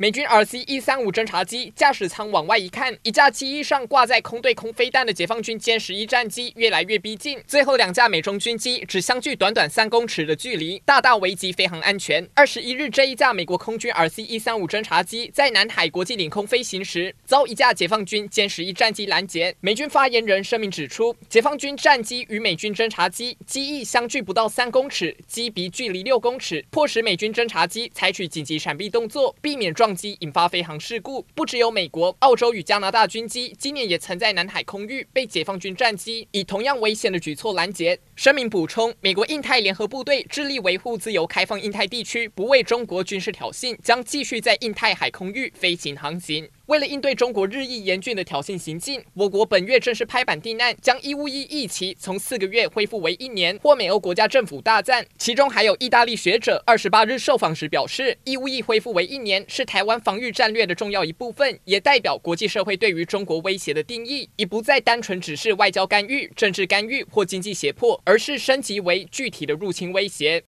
美军 RC 一三五侦察机驾驶舱往外一看，一架机翼上挂载空对空飞弹的解放军歼十一战机越来越逼近，最后两架美中军机只相距短短三公尺的距离，大大危及飞航安全。二十一日，这一架美国空军 RC 一三五侦察机在南海国际领空飞行时，遭一架解放军歼十一战机拦截。美军发言人声明指出，解放军战机与美军侦察机机翼相距不到三公尺，机鼻距离六公尺，迫使美军侦察机采取紧急闪避动作，避免撞。机引发飞航事故，不只有美国、澳洲与加拿大军机，今年也曾在南海空域被解放军战机以同样危险的举措拦截。声明补充，美国印太联合部队致力维护自由开放印太地区，不为中国军事挑衅，将继续在印太海空域飞行航行。为了应对中国日益严峻的挑衅行径，我国本月正式拍板定案，将义务役役期从四个月恢复为一年，获美欧国家政府大赞。其中还有意大利学者二十八日受访时表示，义务役恢复为一年是台湾防御战略的重要一部分，也代表国际社会对于中国威胁的定义已不再单纯只是外交干预、政治干预或经济胁迫，而是升级为具体的入侵威胁。